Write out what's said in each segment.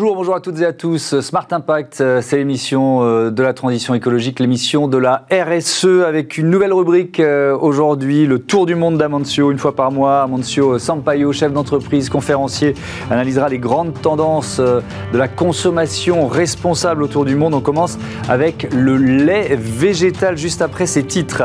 Bonjour, bonjour à toutes et à tous. Smart Impact, euh, c'est l'émission euh, de la transition écologique, l'émission de la RSE avec une nouvelle rubrique euh, aujourd'hui, le tour du monde d'Amancio, une fois par mois. Amancio Sampaio, chef d'entreprise, conférencier, analysera les grandes tendances de la consommation responsable autour du monde. On commence avec le lait végétal juste après ces titres.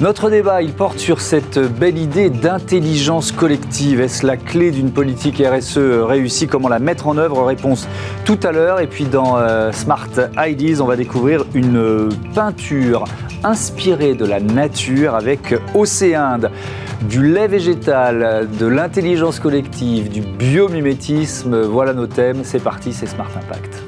Notre débat, il porte sur cette belle idée d'intelligence collective. Est-ce la clé d'une politique RSE réussie? Comment la mettre en œuvre? Réponse tout à l'heure. Et puis dans euh, Smart Ideas, on va découvrir une peinture inspirée de la nature avec Océinde. Du lait végétal, de l'intelligence collective, du biomimétisme, voilà nos thèmes. C'est parti, c'est Smart Impact.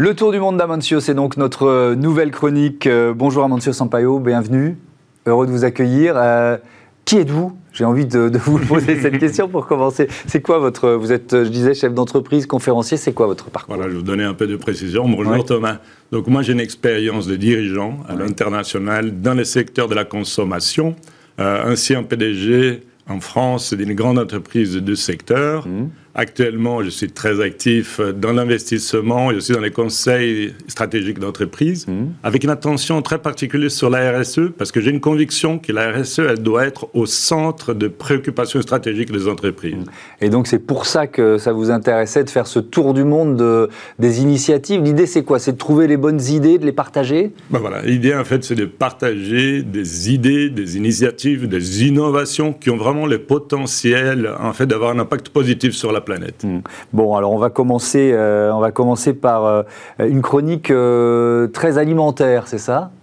Le tour du monde d'Amancio, c'est donc notre euh, nouvelle chronique. Euh, bonjour Amancio Sampaio, bienvenue. Heureux de vous accueillir. Euh, qui êtes-vous? J'ai envie de, vous poser cette question pour commencer. C'est quoi votre. Vous êtes, je disais, chef d'entreprise, conférencier, c'est quoi votre parcours? Voilà, je vais vous donner un peu de précision. Bonjour Thomas. Donc, moi, j'ai une expérience de dirigeant à l'international dans le secteur de la consommation, ainsi un PDG en France d'une grande entreprise de deux secteurs. Mmh. Actuellement, je suis très actif dans l'investissement et aussi dans les conseils stratégiques d'entreprise, mmh. avec une attention très particulière sur la RSE, parce que j'ai une conviction que la RSE, elle doit être au centre de préoccupations stratégiques des entreprises. Et donc, c'est pour ça que ça vous intéressait de faire ce tour du monde de, des initiatives. L'idée, c'est quoi? C'est de trouver les bonnes idées, de les partager? Ben voilà, l'idée, en fait, c'est de partager des idées, des initiatives, des innovations qui ont vraiment le potentiel, en fait, d'avoir un impact positif sur la planète. Hmm. Bon, alors on va commencer, euh, on va commencer par euh, une chronique euh, très alimentaire, c'est ça?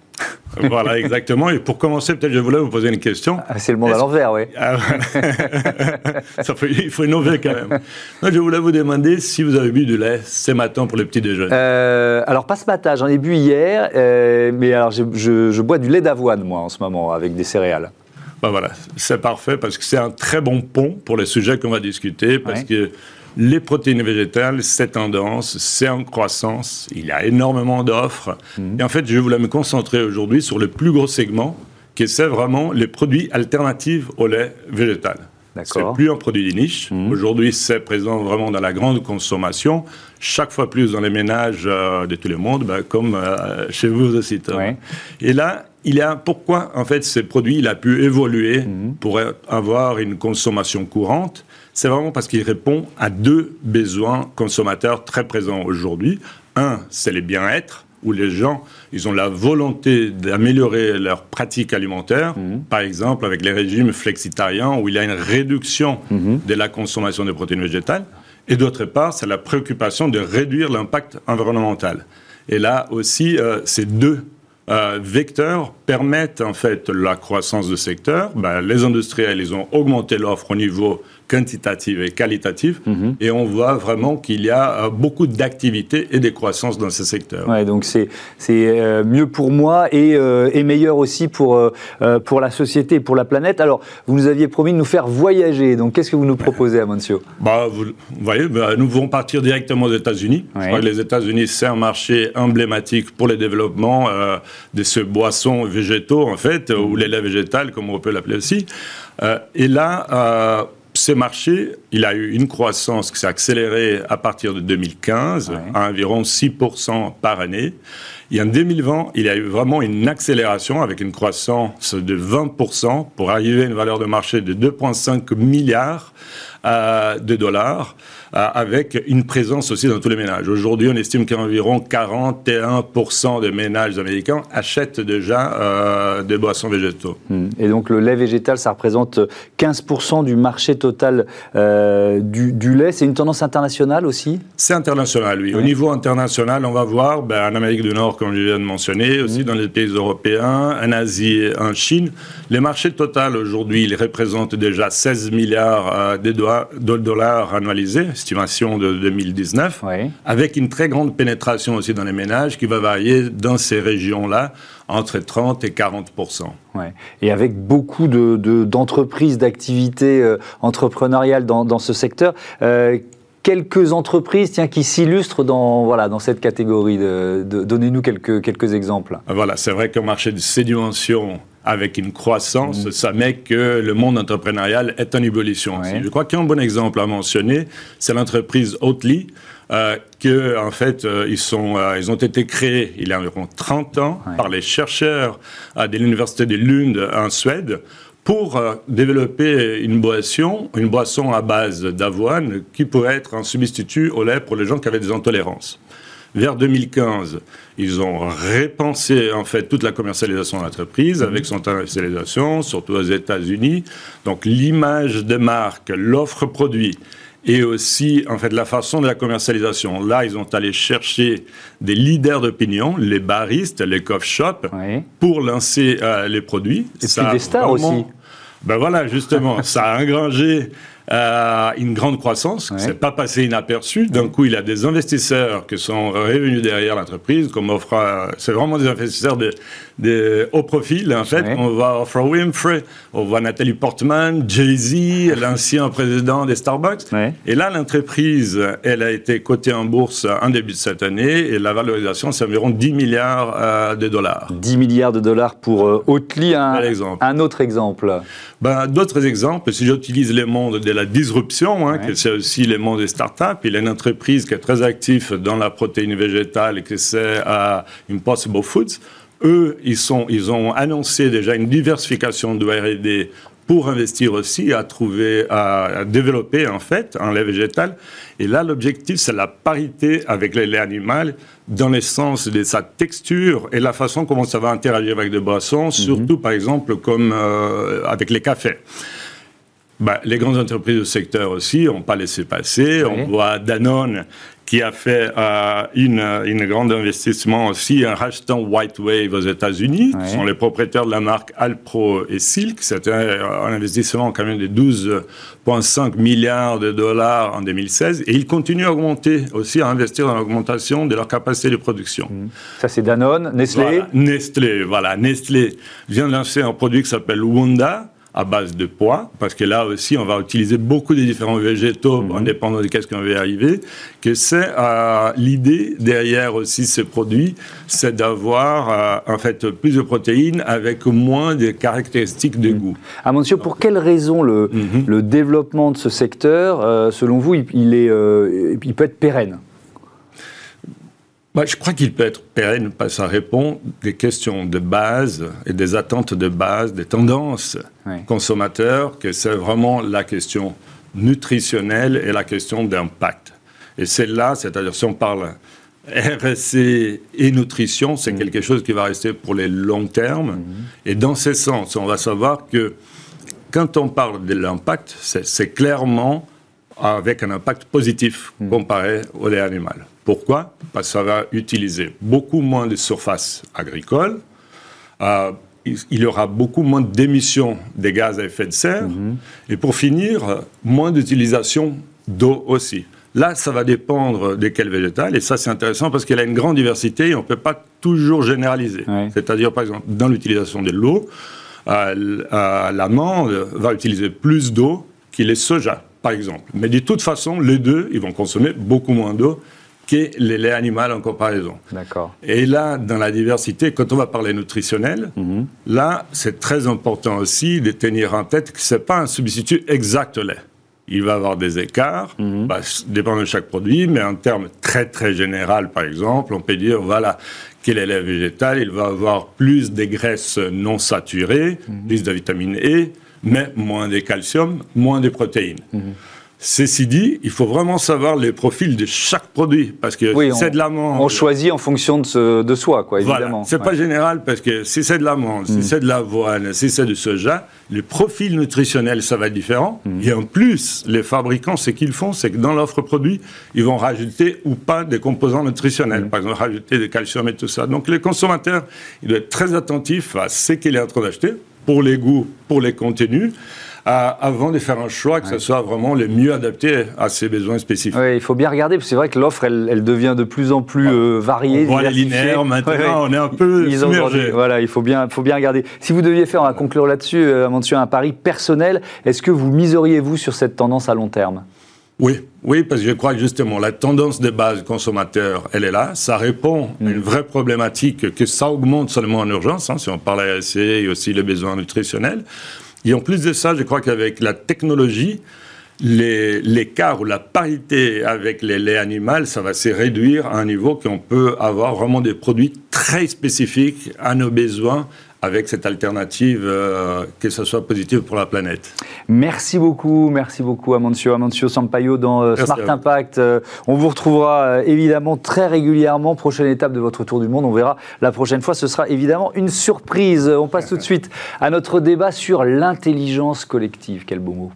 Voilà, exactement. Et pour commencer, peut-être je voulais vous poser une question. Ah, c'est le monde à l'envers, oui. Ah, il faut innover quand même. je voulais vous demander si vous avez bu du lait ce matin pour le petit déjeuner. alors, pas ce matin, j'en ai bu hier, mais alors je, je, bois du lait d'avoine, moi, en ce moment, avec des céréales. Ben voilà, c'est parfait parce que c'est un très bon pont pour les sujets qu'on va discuter parce que les protéines végétales, c'est tendance, c'est en croissance, il y a énormément d'offres. Mhm. Et en fait, je voulais me concentrer aujourd'hui sur le plus gros segment, qui c'est vraiment les produits alternatifs au lait végétal. C'est plus un produit de niche. Mhm. Aujourd'hui, c'est présent vraiment dans la grande consommation, chaque fois plus dans les ménages euh, de tout le monde, ben, comme euh, chez vous aussi. Et là, il y a pourquoi en fait ce produit il a pu évoluer mhm. pour avoir une consommation courante? C'est vraiment parce qu'il répond à deux besoins consommateurs très présents aujourd'hui. Un, c'est le bien-être où les gens, ils ont la volonté d'améliorer leur pratique alimentaire, mhm. par exemple avec les régimes flexitariens où il y a une réduction mhm. de la consommation de protéines végétales. Et d'autre part, c'est la préoccupation de réduire l'impact environnemental. Et là aussi, euh, ces deux euh, vecteurs permettent en fait la croissance du secteur. Ben, les industriels, ils ont augmenté l'offre au niveau quantitative et qualitative. Mhm. Et on voit vraiment qu'il y a euh, beaucoup d'activités et de croissance dans ce secteur. Ouais, donc c'est euh, mieux pour moi et, euh, et meilleur aussi pour, pour la société et pour la planète. Alors, vous nous aviez promis de nous faire voyager. Donc, qu'est-ce que vous nous proposez, Amancio? Bah, vous, voyez, bah, nous pouvons partir directement aux États-Unis. Je crois que les États-Unis, c'est un marché emblématique pour le développement de ces boissons végétaux, en fait, ou les laits végétales, comme on peut l'appeler aussi. et là, ce marché, il a eu une croissance qui s'est accélérée à partir de 2015 à environ 6% par année. Et en 2020, il y a eu vraiment une accélération avec une croissance de 20% pour arriver à une valeur de marché de 2,5 milliards euh, de dollars. Euh, avec une présence aussi dans tous les ménages. Aujourd'hui, on estime qu'environ 41% des ménages américains achètent déjà euh, des boissons végétaux. Hmm. Et donc le lait végétal, ça représente 15% du marché total euh, du, lait. C'est une tendance internationale aussi? C'est international, oui. Au niveau international, on va voir ben, en Amérique du Nord, comme je viens de mentionner, aussi hmm. dans les pays européens, en Asie, en Chine. Les marchés total aujourd'hui, ils représentent déjà 16 milliards de dollars annualisés estimation de 2019, avec une très grande pénétration aussi dans les ménages qui va varier dans ces régions-là entre 30 et 40 ouais. Et avec beaucoup d'entreprises, de, d'activités euh, entrepreneuriales dans, dans, ce secteur. Euh, quelques entreprises tiens, qui s'illustrent dans, voilà, dans cette catégorie. De, Donnez-nous quelques, quelques exemples. Voilà, c'est vrai qu'un marché de ces dimensions avec une croissance, mm. ça met que le monde entrepreneurial est en ébullition. Je crois qu'un bon exemple à mentionner, c'est l'entreprise Oatly, euh, que en fait euh, ils sont euh, ils ont été créés il y a environ 30 ans par les chercheurs de l'université de Lund en Suède pour développer une boisson, une boisson à base d'avoine qui pourrait être un substitut au lait pour les gens qui avaient des intolérances. Vers 2015, ils ont repensé en fait toute la commercialisation de l'entreprise avec son commercialisation, surtout aux États-Unis. Donc l'image de marque, l'offre produit et aussi en fait la façon de la commercialisation. Là, ils ont allé chercher des leaders d'opinion, les baristes, les coffee shops, pour lancer euh, les produits. Et ça des stars aussi. Ben voilà, justement, ça a engrangé euh, une grande croissance, ouais. c'est pas passé inaperçu. D'un coup, il a des investisseurs qui sont revenus derrière l'entreprise, comme offre, c'est vraiment des investisseurs de, de haut profil. En fait, on voit Oprah Winfrey, on voit Nathalie Portman, Jay-Z, l'ancien président des Starbucks. Et là, l'entreprise, elle a été cotée en bourse en début de cette année et la valorisation, c'est environ 10 milliards euh, de dollars. 10 milliards de dollars pour euh, Oatly, un, un autre exemple. Ben, D'autres exemples, si j'utilise les mondes de la disruption, hein, que c'est aussi les mondes des startups, il y a une entreprise qui est très active dans la protéine végétale et que c'est uh, Impossible Foods. Eux, ils, sont, ils ont annoncé déjà une diversification de R&D pour investir aussi à trouver, à, développer en fait un lait végétal. Et là, l'objectif, c'est la parité avec le lait animal dans le sens de sa texture et la façon comment ça va interagir avec des boissons, mhm. surtout par exemple comme euh, avec les cafés. Bah, les grandes entreprises du secteur aussi n'ont pas laissé passer. On voit Danone qui a fait euh, une, une grande investissement aussi en rachetant White Wave aux États-Unis. Ce sont les propriétaires de la marque Alpro et Silk. C'était un, investissement quand même de 12,5 milliards de dollars en 2016. Et ils continuent à augmenter aussi, à investir dans l'augmentation de leur capacité de production. Mmh. Ça, c'est Danone, Nestlé Nestlé, voilà. Nestlé vient de lancer un produit qui s'appelle Wanda à base de pois, parce que là aussi, on va utiliser beaucoup de différents végétaux, en mhm. dépendant de qu'est-ce qu'on va arriver, que c'est euh, l'idée derrière aussi ces produits, c'est d'avoir euh, en fait plus de protéines avec moins de caractéristiques de mhm. goût. Ah, monsieur, pour quelles raisons le, mhm. le développement de ce secteur, euh, selon vous, il, est, il peut être pérenne? Bah, je crois qu'il peut être pérenne parce que ça répond des questions de base et des attentes de base, des tendances consommateurs, que c'est vraiment la question nutritionnelle et la question d'impact. Et c'est là, c'est-à-dire si on parle RSC et nutrition, c'est mm. quelque chose qui va rester pour les longs termes. Mm. Et dans ce sens, on va savoir que quand on parle de l'impact, c'est clairement avec un impact positif mm. comparé au lait animal. Pourquoi? Parce que ça va utiliser beaucoup moins de surface agricole, euh, il y aura beaucoup moins d'émissions de gaz à effet de serre, mhm. et pour finir, moins d'utilisation d'eau aussi. Là, ça va dépendre de quel végétal, et ça c'est intéressant parce qu'elle a une grande diversité et on ne peut pas toujours généraliser. C'est-à-dire, par exemple, dans l'utilisation de l'eau, euh, euh, l'amande va utiliser plus d'eau qu'il les soja, par exemple. Mais de toute façon, les deux, ils vont consommer beaucoup moins d'eau que les laits animaux en comparaison. D'accord. Et là, dans la diversité, quand on va parler nutritionnel, mhm. là, c'est très important aussi de tenir en tête que ce n'est pas un substitut exact au lait. Il va avoir des écarts, mm dépend de chaque produit, mais en termes très très général, par exemple, on peut dire, voilà, quel est lait végétal, il va avoir plus de graisses non saturées, mhm. plus de vitamine E, mais moins de calcium, moins de protéines. Ceci dit, il faut vraiment savoir les profils de chaque produit, parce que c'est de l'amande. On choisit en fonction de, soi, quoi, évidemment. C'est pas général, parce que si c'est de l'amande, si mm. c'est de l'avoine, si c'est du soja, les profils nutritionnels, ça va être différent. Mm. Et en plus, les fabricants, ce qu'ils font, c'est que dans l'offre produit, ils vont rajouter ou pas des composants nutritionnels. Mm. Par exemple, rajouter du calcium et tout ça. Donc, les consommateurs, ils doivent être très attentifs à ce qu'il est en train d'acheter, pour les goûts, pour les contenus avant de faire un choix que ce soit vraiment le mieux adapté à ses besoins spécifiques. Oui, il faut bien regarder, parce que c'est vrai que l'offre, elle, devient de plus en plus euh, variée. On voit les linéaires maintenant, on est un peu submergé. Voilà, il faut bien, faut bien regarder. Si vous deviez faire, on va conclure là-dessus, euh, un pari personnel, est-ce que vous miseriez-vous sur cette tendance à long terme? Oui, oui, parce que je crois que justement la tendance de base consommateur, elle est là. Ça répond à une mm. vraie problématique que ça augmente seulement en urgence, hein, si on parle à et aussi les besoins nutritionnels. Et en plus de ça, je crois qu'avec la technologie, l'écart ou la parité avec les laits animaux, ça va se réduire à un niveau qu'on peut avoir vraiment des produits très spécifiques à nos besoins avec cette alternative, euh, que ce soit positive pour la planète. Merci beaucoup, merci beaucoup Amancio, Amancio Sampaio dans euh, Smart Impact. Euh, on vous retrouvera évidemment très régulièrement. Prochaine étape de votre tour du monde, on verra la prochaine fois. Ce sera évidemment une surprise. On passe tout de suite à notre débat sur l'intelligence collective. Quel beau mot.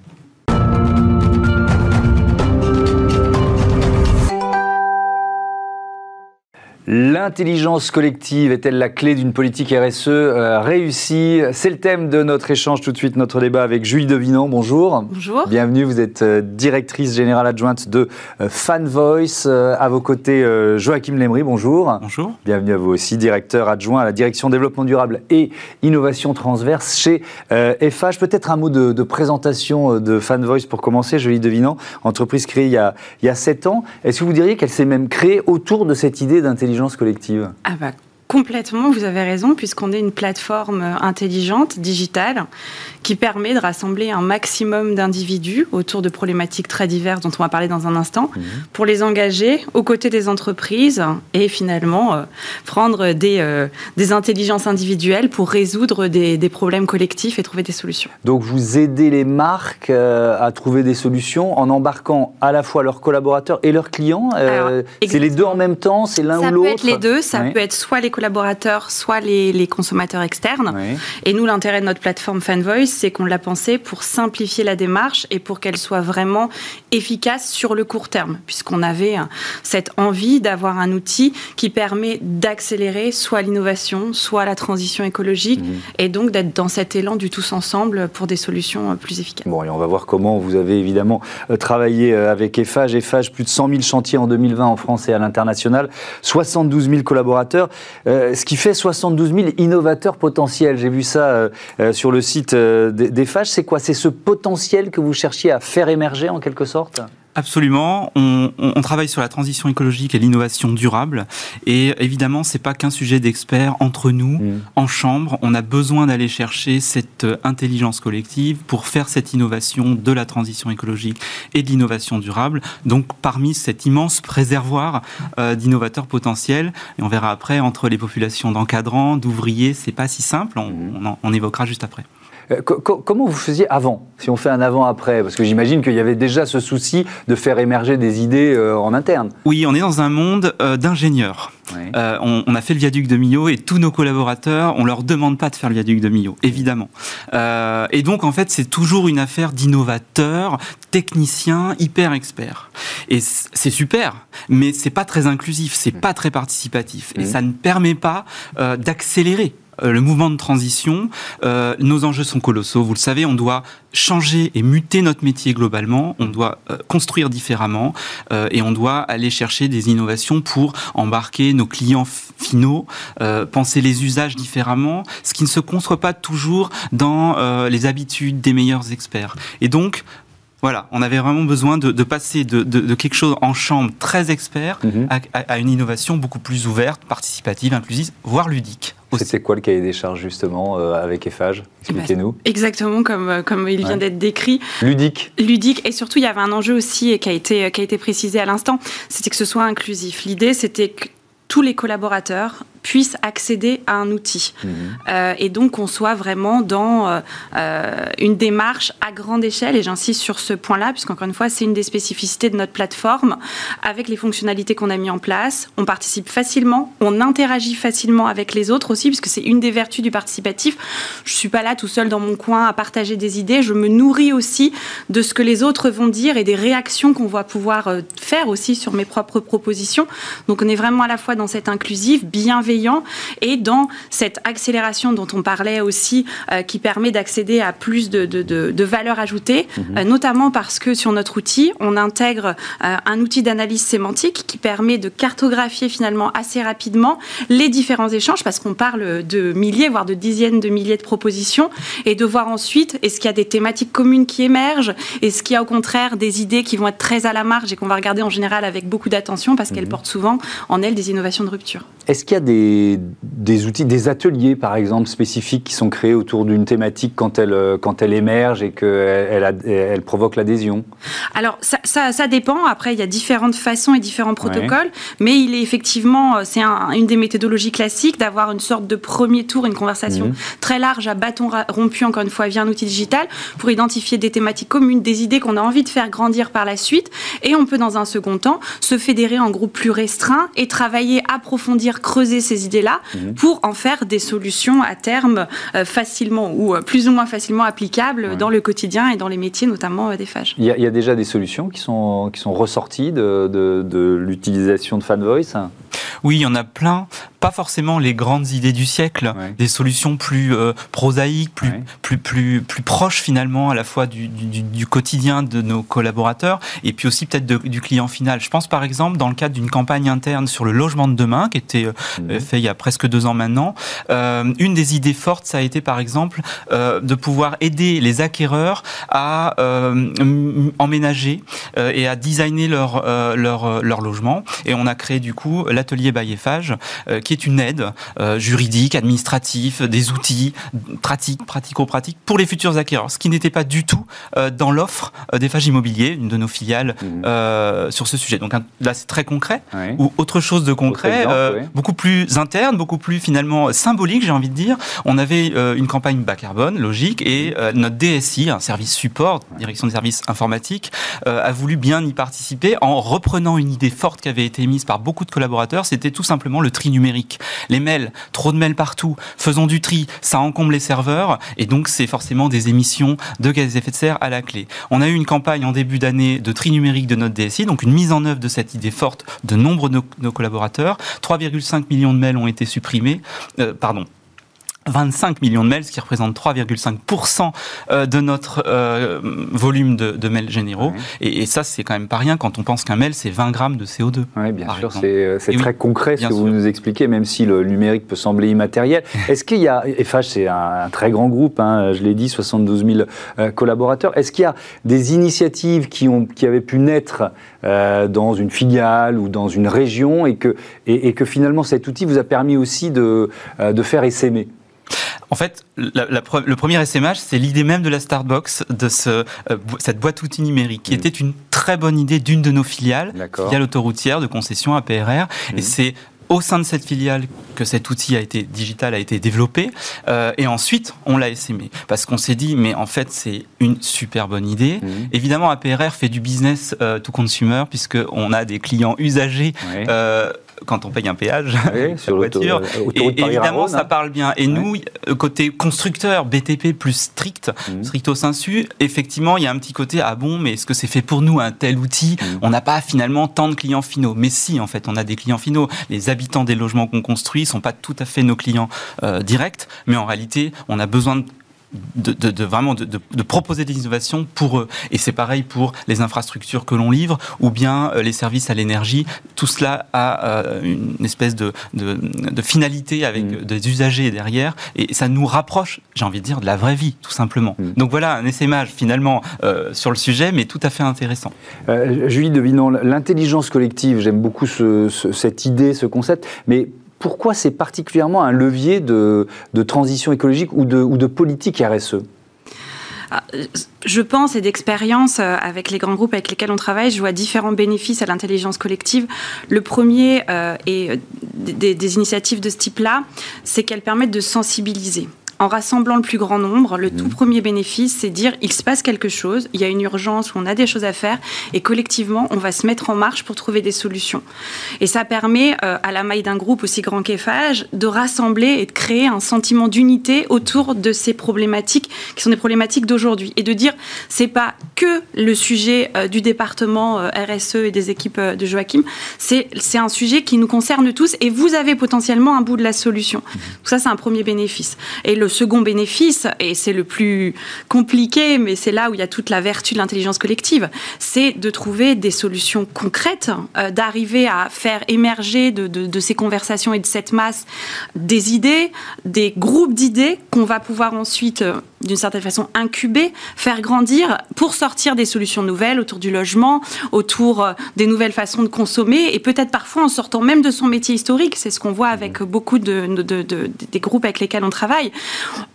L'intelligence collective est-elle la clé d'une politique RSE euh, réussie? C'est le thème de notre échange tout de suite, notre débat avec Julie Devinant. Bonjour. Bonjour. Bienvenue, vous êtes euh, directrice générale adjointe de euh, Fan Voice. à vos côtés, Joachim Lemry, bonjour. Bonjour. Bienvenue à vous aussi, directeur adjoint à la direction développement durable et innovation transverse chez FH. Peut-être un mot de, présentation de Fan Voice pour commencer, Julie Devinant, entreprise créée il y a, il y a 7 ans. Est-ce que vous diriez qu'elle s'est même créée autour de cette idée d'intelligence collective? Ah bah, Complètement, vous avez raison, puisqu'on est une plateforme intelligente, digitale, qui permet de rassembler un maximum d'individus autour de problématiques très diverses dont on va parler dans un instant, mhm. pour les engager aux côtés des entreprises et finalement euh, prendre des, euh, des, intelligences individuelles pour résoudre des, des, problèmes collectifs et trouver des solutions. Donc vous aidez les marques euh, à trouver des solutions en embarquant à la fois leurs collaborateurs et leurs clients C'est les deux en même temps C'est l'un ou l'autre Ça peut être les deux, ça peut être soit les collaborateurs, soit les, consommateurs externes. Et nous, l'intérêt de notre plateforme FanVoice, c'est qu'on l'a pensé pour simplifier la démarche et pour qu'elle soit vraiment efficace sur le court terme, puisqu'on avait cette envie d'avoir un outil qui permet d'accélérer soit l'innovation, soit la transition écologique, mmh. et donc d'être dans cet élan du tous ensemble pour des solutions plus efficaces. Bon, et on va voir comment vous avez évidemment euh, travaillé euh, avec EFAGE. EFAGE, plus de 100 000 chantiers en 2020 en France et à l'international, 72 000 collaborateurs. Euh, ce qui fait 72 000 innovateurs potentiels. J'ai vu ça euh, euh, sur le site des FAGE. C'est quoi? C'est ce potentiel que vous cherchiez à faire émerger en quelque sorte? Absolument. On, on, travaille sur la transition écologique et l'innovation durable. Et évidemment, c'est pas qu'un sujet d'experts entre nous, mm. en chambre. On a besoin d'aller chercher cette euh, intelligence collective pour faire cette innovation de la transition écologique et de l'innovation durable. Donc, parmi cet immense préservoir euh, d'innovateurs potentiels, et on verra après entre les populations d'encadrants, d'ouvriers, c'est pas si simple. On, mm. on évoquera juste après. Euh, comment vous faisiez avant, si on fait un avant-après? Parce que j'imagine qu'il y avait déjà ce souci de faire émerger des idées euh, en interne. Oui, on est dans un monde euh, d'ingénieurs. on, a fait le viaduc de Millau et tous nos collaborateurs, on leur demande pas de faire le viaduc de Millau, évidemment. et donc, en fait, c'est toujours une affaire d'innovateurs, techniciens, hyper experts. Et c'est super, mais c'est pas très inclusif, c'est pas très participatif, et ça ne permet pas d'accélérer le mouvement de transition, euh, nos enjeux sont colossaux. Vous le savez, on doit changer et muter notre métier globalement, on doit euh, construire différemment et on doit aller chercher des innovations pour embarquer nos clients finaux, penser les usages différemment, ce qui ne se construit pas toujours dans les habitudes des meilleurs experts. Et donc, voilà, on avait vraiment besoin de, passer de, quelque chose en chambre très expert mhm. à, une innovation beaucoup plus ouverte, participative, inclusive, voire ludique. C'était quoi le cahier des charges justement euh, avec EFAGE Expliquez-nous. exactement comme, euh, comme il vient d'être décrit. Ludique. Ludique. Et surtout, il y avait un enjeu aussi qui a été, qui a été précisé à l'instant, c'était que ce soit inclusif. L'idée, c'était que tous les collaborateurs puissent accéder à un outil. Mhm. Euh, et donc qu'on soit vraiment dans euh, euh, une démarche à grande échelle, et j'insiste sur ce point-là, puisqu'encore une fois, c'est une des spécificités de notre plateforme, avec les fonctionnalités qu'on a mis en place. On participe facilement, on interagit facilement avec les autres aussi, puisque c'est une des vertus du participatif. Je ne suis pas là tout seul dans mon coin à partager des idées, je me nourris aussi de ce que les autres vont dire et des réactions qu'on va pouvoir faire aussi sur mes propres propositions. Donc on est vraiment à la fois dans cette inclusive, bienveillance, bienveillant et dans cette accélération dont on parlait aussi, qui permet d'accéder à plus de, de, de, valeur ajoutée, mhm. notamment parce que sur notre outil, on intègre un outil d'analyse sémantique qui permet de cartographier finalement assez rapidement les différents échanges, parce qu'on parle de milliers, voire de dizaines de milliers de propositions, et de voir ensuite est-ce qu'il y a des thématiques communes qui émergent, est-ce qu'il y a au contraire des idées qui vont être très à la marge et qu'on va regarder en général avec beaucoup d'attention parce qu'elles mhm. portent souvent en elles des innovations de rupture. Est-ce qu'il y a des, outils, des ateliers par exemple spécifiques qui sont créés autour d'une thématique quand elle, euh, quand elle émerge et qu'elle elle, provoque l'adhésion Alors ça, ça, dépend. Après, il y a différentes façons et différents protocoles, mais il est effectivement, euh, c'est une des méthodologies classiques d'avoir une sorte de premier tour, une conversation mhm. très large à bâton rompu, encore une fois, via un outil digital, pour identifier des thématiques communes, des idées qu'on a envie de faire grandir par la suite. Et on peut, dans un second temps, se fédérer en groupe plus restreint et travailler, approfondir, creuser ces idées-là mhm. pour en faire des solutions à terme euh, facilement ou euh, plus ou moins facilement applicables dans le quotidien et dans les métiers, notamment des phages. Il y, a, déjà des solutions qui sont, qui sont ressorties de, de l'utilisation de FanVoice? Oui, il y en a plein. Pas forcément les grandes idées du siècle, des solutions plus euh, prosaïques, plus, plus, plus, plus proches finalement à la fois du, du, quotidien de nos collaborateurs et puis aussi peut-être du client final. Je pense par exemple dans le cadre d'une campagne interne sur le logement de demain qui était euh, mhm. fait il y a presque deux ans maintenant. Euh, une des idées fortes, ça a été par exemple de pouvoir aider les acquéreurs à emménager et à designer leur, leur, leur logement. Et on a créé du coup l'atelier Bayefage, euh, qui est une aide euh, juridique, administrative, des outils pratiques, pratico-pratiques pour les futurs acquéreurs, ce qui n'était pas du tout euh, dans l'offre des Fages Immobilier, une de nos filiales, mmh. sur ce sujet. Donc là, c'est très concret. Ou autre chose de concret, beaucoup plus interne, beaucoup plus finalement symbolique, j'ai envie de dire. On avait une campagne bas carbone, logique, et notre DSI, un service support, direction des services informatiques, a voulu bien y participer en reprenant une idée forte qui avait été émise par beaucoup de collaborateurs, c'était tout simplement le tri numérique. Les mails, trop de mails partout, faisons du tri, ça encombre les serveurs, et donc c'est forcément des émissions de gaz à effet de serre à la clé. On a eu une campagne en début d'année de tri numérique de notre DSI, donc une mise en œuvre de cette idée forte de nombre de nos, collaborateurs. 3,5 millions de mails ont été supprimés, euh, pardon, 25 millions de mails, ce qui représente 3,5% euh, de notre euh, volume de, mails généraux. Et, ça, c'est quand même pas rien quand on pense qu'un mail, c'est 20 grammes de CO2. Oui, bien sûr, c'est euh, très concret ce que vous nous expliquez, même si le numérique peut sembler immatériel. Est-ce qu'il y a, FH, c'est un, très grand groupe, hein, je l'ai dit, 72 000 collaborateurs. Est-ce qu'il y a des initiatives qui, ont, qui avaient pu naître dans une filiale ou dans une région et que, et, que finalement cet outil vous a permis aussi de, de faire essaimer? En fait, le premier SMH, c'est l'idée même de la Startbox, de ce, euh, cette boîte outil numérique, qui mm. était une très bonne idée d'une de nos filiales, filiale autoroutière de concession APRR. Et mm. c'est au sein de cette filiale que cet outil a été digital a été développé euh, et ensuite on l'a essaimé parce qu'on s'est dit mais en fait c'est une super bonne idée. Mm. Évidemment APRR fait du business euh, to consumer puisque on a des clients usagers quand on paye un péage sur la voiture. Euh, et évidemment, ça hein. parle bien. Et nous, euh, côté constructeur, BTP plus strict, mmh. stricto sensu, effectivement, il y a un petit côté ah bon, mais est-ce que c'est fait pour nous un tel outil mmh. On n'a pas finalement tant de clients finaux. Mais si, en fait, on a des clients finaux. Les habitants des logements qu'on construit sont pas tout à fait nos clients euh, directs, mais en réalité, on a besoin de de, vraiment de, proposer des innovations pour eux. Et c'est pareil pour les infrastructures que l'on livre ou bien euh, les services à l'énergie. Tout cela a euh, une espèce de, finalité avec mm. des usagers derrière et ça nous rapproche, j'ai envie de dire, de la vraie vie, tout simplement. Mm. Donc voilà un essaimage finalement euh, sur le sujet, mais tout à fait intéressant. Julie Devinon, l'intelligence collective, j'aime beaucoup cette idée, ce concept, mais pourquoi c'est particulièrement un levier de, transition écologique ou de, politique RSE ah, je pense, et d'expérience euh, avec les grands groupes avec lesquels on travaille, je vois différents bénéfices à l'intelligence collective. Le premier, euh, et euh, des, initiatives de ce type-là, c'est qu'elles permettent de sensibiliser en rassemblant le plus grand nombre, le tout mmh. premier bénéfice, c'est dire il se passe quelque chose, il y a une urgence, on a des choses à faire, et collectivement, on va se mettre en marche pour trouver des solutions. Et ça permet, euh, à la maille d'un groupe aussi grand qu'Eiffage, de rassembler et de créer un sentiment d'unité autour de ces problématiques qui sont des problématiques d'aujourd'hui, et de dire c'est pas que le sujet euh, du département euh, RSE et des équipes de Joachim, c'est un sujet qui nous concerne tous, et vous avez potentiellement un bout de la solution. Mmh. ça, c'est un premier bénéfice. Et le second bénéfice, et c'est le plus compliqué, mais c'est là où il y a toute la vertu de l'intelligence collective, c'est de trouver des solutions concrètes, euh, d'arriver à faire émerger de, ces conversations et de cette masse des idées, des groupes d'idées qu'on va pouvoir ensuite, euh, d'une certaine façon, incuber, faire grandir pour sortir des solutions nouvelles autour du logement, autour euh, des nouvelles façons de consommer, et peut-être parfois en sortant même de son métier historique. C'est ce qu'on voit avec beaucoup de, des groupes avec lesquels on travaille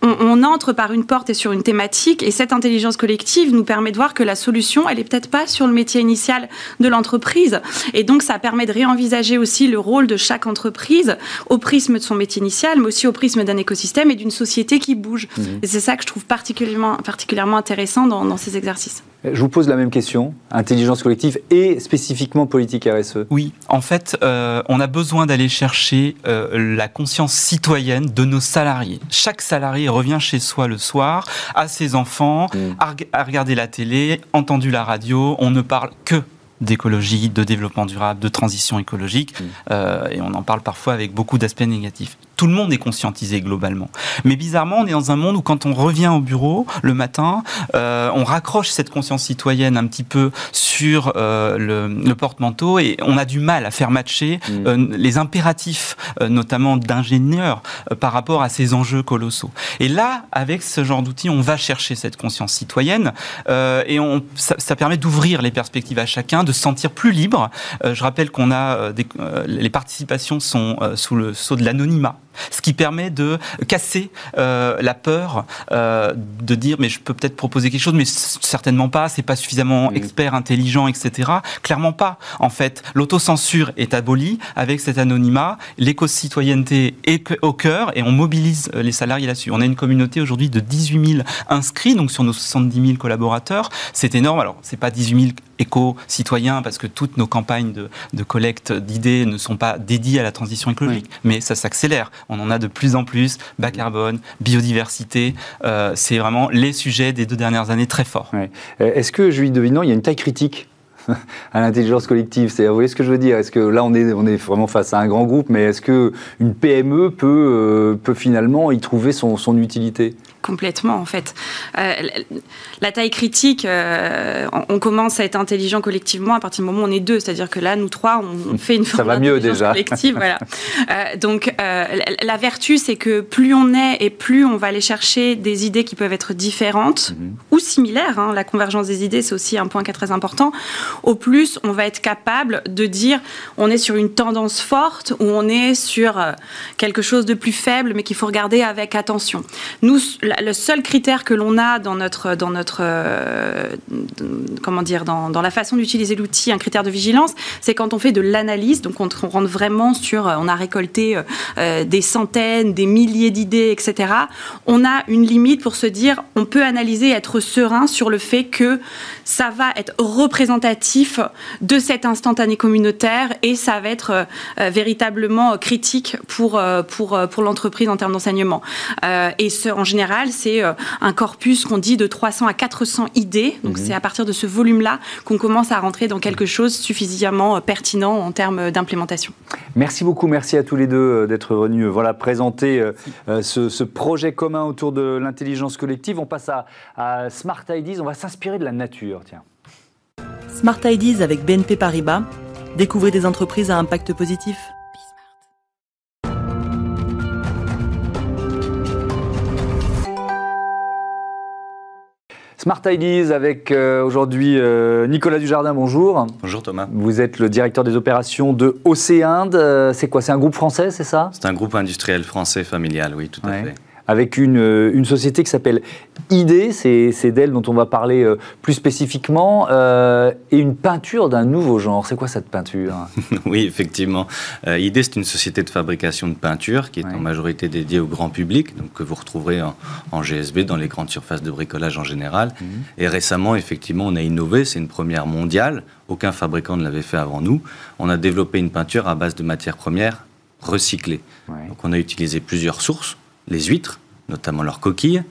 on, entre par une porte et sur une thématique, et cette intelligence collective nous permet de voir que la solution, elle est peut-être pas sur le métier initial de l'entreprise, et donc ça permet de réenvisager aussi le rôle de chaque entreprise au prisme de son métier initial, mais aussi au prisme d'un écosystème et d'une société qui bouge. Mmh. Et c'est ça que je trouve particulièrement, particulièrement intéressant dans ces exercices. Je vous pose la même question, intelligence collective et spécifiquement politique RSE. Oui, en fait, euh, on a besoin d'aller chercher euh, la conscience citoyenne de nos salariés. Chaque salarié revient chez soi le soir, à ses enfants, mm. à, regarder la télé, entendu la radio, on ne parle que d'écologie, de développement durable, de transition écologique, mm. euh, et on en parle parfois avec beaucoup d'aspects négatifs tout le monde est conscientisé globalement. Mais bizarrement, on est dans un monde où quand on revient au bureau le matin, euh, on raccroche cette conscience citoyenne un petit peu sur euh, le, porte-manteau et on a du mal à faire matcher mm. euh, les impératifs, notamment d'ingénieurs, par rapport à ces enjeux colossaux. Et là, avec ce genre d'outils, on va chercher cette conscience citoyenne et on, ça, ça permet d'ouvrir les perspectives à chacun, de se sentir plus libre. je rappelle qu'on a des, les participations sont sous le sceau de l'anonymat ce qui permet de casser euh, la peur euh, de dire mais je peux peut-être proposer quelque chose, mais certainement pas, c'est pas suffisamment expert, intelligent, etc. Clairement pas. En fait, l'autocensure est abolie avec cet anonymat, l'éco-citoyenneté est au cœur et on mobilise euh, les salariés là-dessus. On a une communauté aujourd'hui de 18 000 inscrits, donc sur nos 70 000 collaborateurs, c'est énorme. Alors, c'est pas 18 000 éco-citoyens parce que toutes nos campagnes de, de collecte d'idées ne sont pas dédiées à la transition écologique, mais ça s'accélère. On en a de plus en plus, bas carbone, biodiversité, euh, c'est vraiment les sujets des deux dernières années très forts. Euh, est-ce que, je lui devinant, il y a une taille critique à l'intelligence collective? Vous voyez ce que je veux dire? Est-ce que là, on est, on est vraiment face à un grand groupe, mais est-ce qu'une PME peut, euh, peut finalement y trouver son, son utilité? Complètement en fait. Euh, la taille critique, euh, on commence à être intelligent collectivement à partir du moment où on est deux, c'est-à-dire que là, nous trois, on, fait une forme d'intelligence collective. voilà. Euh, donc la vertu, c'est que plus on est et plus on va aller chercher des idées qui peuvent être différentes mhm. ou similaires. Hein. la convergence des idées, c'est aussi un point qui est très important. Au plus, on va être capable de dire, on est sur une tendance forte ou on est sur quelque chose de plus faible, mais qu'il faut regarder avec attention. Nous, le seul critère que l'on a dans notre, dans notre euh, comment dire, dans, dans la façon d'utiliser l'outil, un critère de vigilance, c'est quand on fait de l'analyse, donc on, rentre vraiment sur, euh, on a récolté euh, des centaines, des milliers d'idées, etc. On a une limite pour se dire, on peut analyser, être serein sur le fait que ça va être représentatif de cet instantané communautaire et ça va être véritablement critique pour, pour, pour l'entreprise en termes d'enseignement. et ce, en général, c'est euh, un corpus qu'on dit de 300 à 400 idées. Donc, mhm. c'est à partir de ce volume-là qu'on commence à rentrer dans quelque chose suffisamment euh, pertinent en termes d'implémentation. Merci beaucoup. Merci à tous les deux euh, d'être venus voilà, présenter ce, projet commun autour de l'intelligence collective. On passe à, à Smart Ideas. On va s'inspirer de la nature. Tiens. Smart Ideas avec BNP Paribas. Découvrez des entreprises à impact positif. Smart Ideas avec euh, aujourd'hui euh, Nicolas Dujardin, bonjour. Bonjour Thomas. Vous êtes le directeur des opérations de Océinde. Euh, c'est quoi C'est un groupe français, c'est ça? C'est un groupe industriel français familial, oui, tout à fait. Avec une, une société qui s'appelle ID, c'est d'elle dont on va parler plus spécifiquement, et une peinture d'un nouveau genre. C'est quoi cette peinture? Oui, effectivement. ID, c'est une société de fabrication de peinture qui est en majorité dédiée au grand public, donc que vous retrouverez en, GSB dans les grandes surfaces de bricolage en général. Mhm. Et récemment, effectivement, on a innové, c'est une première mondiale, aucun fabricant ne l'avait fait avant nous. On a développé une peinture à base de matières premières recyclées. Donc on a utilisé plusieurs sources, les huîtres, notamment leurs coquilles,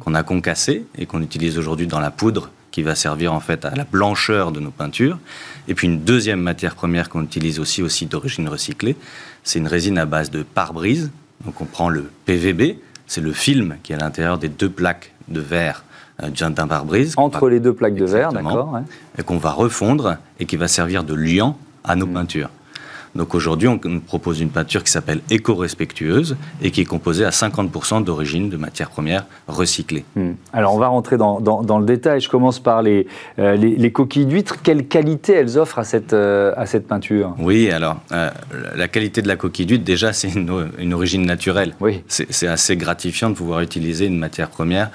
qu'on a concassées et qu'on utilise aujourd'hui dans la poudre qui va servir en fait à la blancheur de nos peintures. Et puis une deuxième matière première qu'on utilise aussi, aussi d'origine recyclée, c'est une résine à base de pare-brise. Donc on prend le PVB, c'est le film qui est à l'intérieur des deux plaques de verre euh, d'un pare-brise. Entre les deux plaques de verre, d'accord. Et qu'on va refondre et qui va servir de liant à nos mmh. peintures. Donc aujourd'hui, on propose une peinture qui s'appelle éco-respectueuse et qui est composée à 50% d'origine de matières premières recyclées. Hmm. Alors on va rentrer dans, dans, le détail. Je commence par les, euh, les, coquilles d'huîtres. Quelle qualité elles offrent à cette, euh, à cette peinture? Oui, alors euh, la qualité de la coquille d'huître, déjà, c'est une, une, origine naturelle. Oui. C'est assez gratifiant de pouvoir utiliser une matière première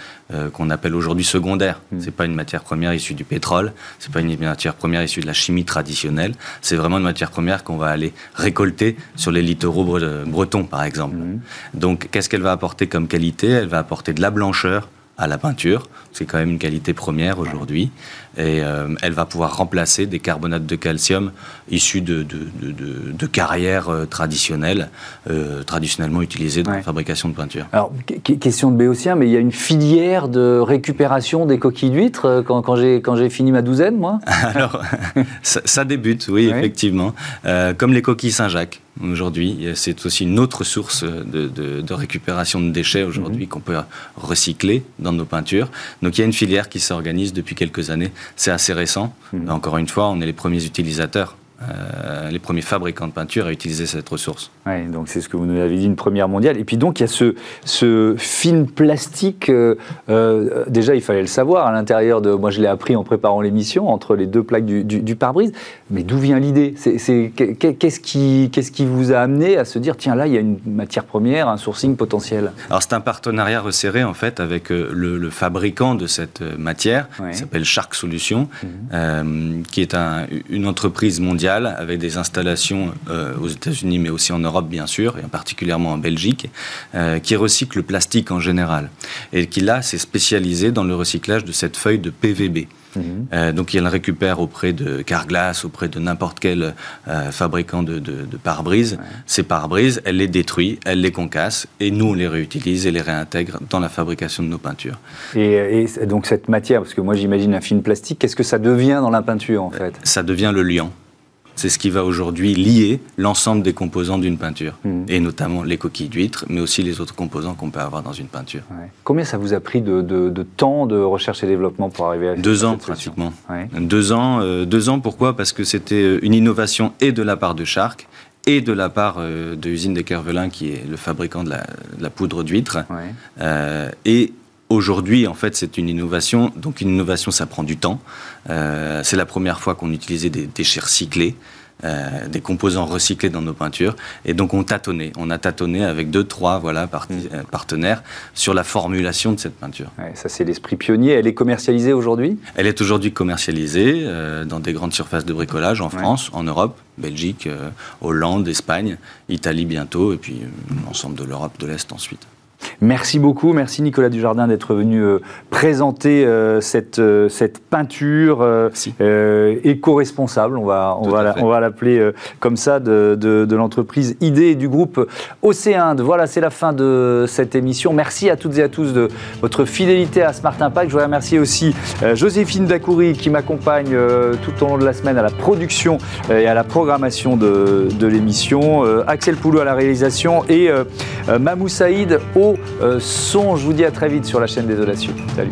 qu'on appelle aujourd'hui secondaire. Ce hmm. C'est pas une matière première issue du pétrole, c'est pas une matière première issue de la chimie traditionnelle. C'est vraiment une matière première qu'on va aller récolter sur les littoraux bretons, par exemple. Mhm. Donc, qu'est-ce qu'elle va apporter comme qualité? Elle va apporter de la blancheur à la peinture, c'est quand même une qualité première aujourd'hui, et euh, elle va pouvoir remplacer des carbonates de calcium issus de, de, carrières euh, traditionnelles, euh, traditionnellement utilisées dans la fabrication de peinture. Alors, question de béotien, mais il y a une filière de récupération des coquilles d'huîtres quand, quand j'ai fini ma douzaine, moi? Alors, ça, débute, oui, effectivement, comme les coquilles Saint-Jacques aujourd'hui. C'est aussi une autre source de, récupération de déchets aujourd'hui mhm. qu'on peut recycler dans nos peintures. Donc il y a une filière qui s'organise depuis quelques années. C'est assez récent. Mhm. Encore une fois, on est les premiers utilisateurs euh, les premiers fabricants de peinture à utiliser cette ressource. Oui, donc c'est ce que vous nous avez dit, une première mondiale. Et puis donc il y a ce, ce film plastique, euh, euh, déjà il fallait le savoir à l'intérieur de, moi je l'ai appris en préparant l'émission, entre les deux plaques du, du, pare-brise, mais d'où vient l'idée? Qu'est-ce qui, vous a amené à se dire, tiens là il y a une matière première, un sourcing potentiel? Alors c'est un partenariat resserré en fait avec le, fabricant de cette matière, qui s'appelle Shark Solutions, mhm. qui est un, une entreprise mondiale avec des installations euh, aux États-Unis, mais aussi en Europe, bien sûr, et particulièrement en Belgique, euh, qui recycle le plastique en général. Et qui, là, s'est spécialisé dans le recyclage de cette feuille de PVB. Mhm. Euh, donc il récupère auprès de Carglass, auprès de n'importe quel fabricant de, pare-brise. Ces pare-brises, elle les détruit, elle les concasse, et nous on les réutilise et les réintègre dans la fabrication de nos peintures. Et, et donc cette matière, parce que moi j'imagine un film plastique, qu'est-ce que ça devient dans la peinture en fait? Ça devient le liant. C'est ce qui va aujourd'hui lier l'ensemble des composants d'une peinture, mmh. et notamment les coquilles d'huîtres, mais aussi les autres composants qu'on peut avoir dans une peinture. Combien ça vous a pris de, temps de recherche et développement pour arriver à Deux ans pratiquement. Deux ans. Euh, deux ans. Pourquoi? Parce que c'était euh, une innovation et de la part de Shark et de la part euh, de l'usine des Kervelin, qui est le fabricant de la, poudre d'huître, et Aujourd'hui, en fait, c'est une innovation. Donc, une innovation, ça prend du temps. Euh, c'est la première fois qu'on utilisait des déchets recyclés. Euh, des composants recyclés dans nos peintures. Et donc on tâtonnait, on a tâtonné avec deux, trois voilà, mm. euh, partenaires sur la formulation de cette peinture. ça c'est l'esprit pionnier. Elle est commercialisée aujourd'hui? Elle est aujourd'hui commercialisée dans des grandes surfaces de bricolage en France, en Europe, Belgique, Hollande, Espagne, Italie bientôt, et puis l'ensemble de l'Europe de l'Est ensuite. Merci beaucoup, merci Nicolas Dujardin d'être venu euh, présenter euh, cette, euh, cette peinture éco-responsable, on va, on va, on va l'appeler comme ça, de, de, l'entreprise ID du groupe Océinde. Voilà, c'est la fin de cette émission. Merci à toutes et à tous de votre fidélité à Smart Impact. Je voudrais remercier aussi Joséphine Dacoury qui m'accompagne tout au long de la semaine à la production et à la programmation de, de l'émission, Axel Poulou à la réalisation et Mamou Saïd au son. Je vous dis à très vite sur la chaîne des Audacieux. Salut.